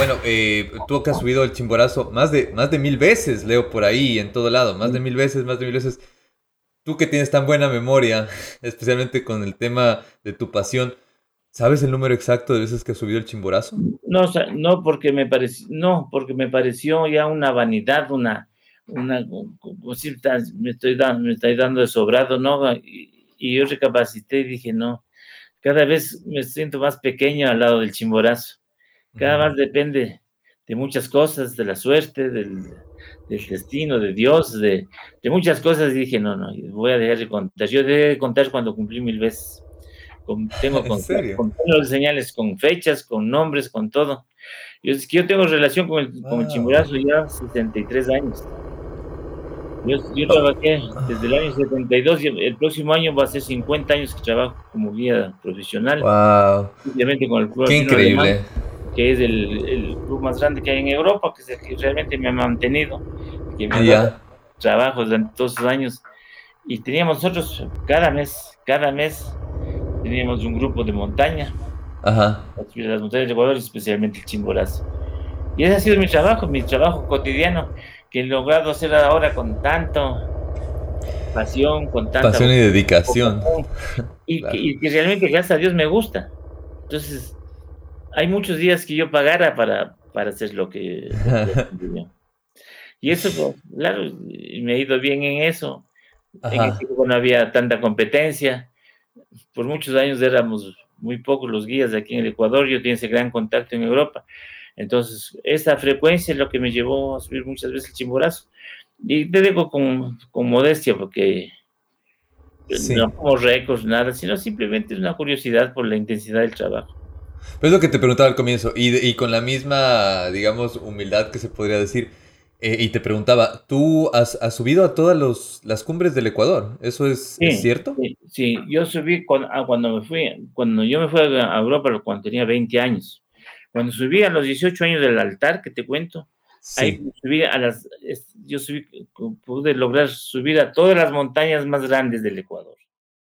bueno, eh, tú que has subido el chimborazo más de, más de mil veces, leo por ahí, en todo lado, más de mil veces, más de mil veces. Tú que tienes tan buena memoria, especialmente con el tema de tu pasión, ¿sabes el número exacto de veces que has subido el chimborazo? No, no porque me pareció, no, porque me pareció ya una vanidad, una, una, como si me estoy dando, me estoy dando de sobrado, ¿no? Y, y yo recapacité y dije, no, cada vez me siento más pequeño al lado del chimborazo. Cada vez depende de muchas cosas, de la suerte, del, destino, de Dios, de, muchas cosas. Y dije, no, no, voy a dejar de contar. Yo dejé de contar cuando cumplí mil veces. Con, tengo con, con, señales, con fechas, con nombres, con todo. Yo, es que yo tengo relación con el, con el chimborazo ya 73 años. Yo, yo, trabajé desde el año 72 y el próximo año va a ser 50 años que trabajo como guía profesional. Wow. Simplemente con el club. Qué increíble. Que es el, el, club más grande que hay en Europa, que es el que realmente me ha mantenido, que me ha dado trabajo durante todos esos años. Y teníamos nosotros cada mes, cada mes, teníamos un grupo de montaña. Ajá. Las montañas de Ecuador, especialmente el Chimborazo. Y ese ha sido mi trabajo, mi trabajo cotidiano que he logrado hacer ahora con tanto pasión, con tanta pasión y dedicación. Y, que, realmente, gracias a Dios, me gusta. Entonces, hay muchos días que yo pagara para, para hacer lo que... y eso, claro, me he ido bien en eso. En ese tiempo no había tanta competencia. Por muchos años éramos muy pocos los guías de aquí en el Ecuador. Yo tenía ese gran contacto en Europa. Entonces, esa frecuencia es lo que me llevó a subir muchas veces el chimborazo. Y te digo con, modestia, porque no como récords, nada, sino simplemente es una curiosidad por la intensidad del trabajo. Pero es lo que te preguntaba al comienzo, y, con la misma, digamos, humildad que se podría decir. Eh, y te preguntaba, ¿tú has, subido a todas las cumbres del Ecuador? ¿Eso es, cierto? Sí, yo subí ah, cuando, me fui, cuando yo me fui a Europa cuando tenía 20 años. Cuando subí a los 18 años del altar, que te cuento, ahí subí a las, yo subí, pude lograr subir a todas las montañas más grandes del Ecuador.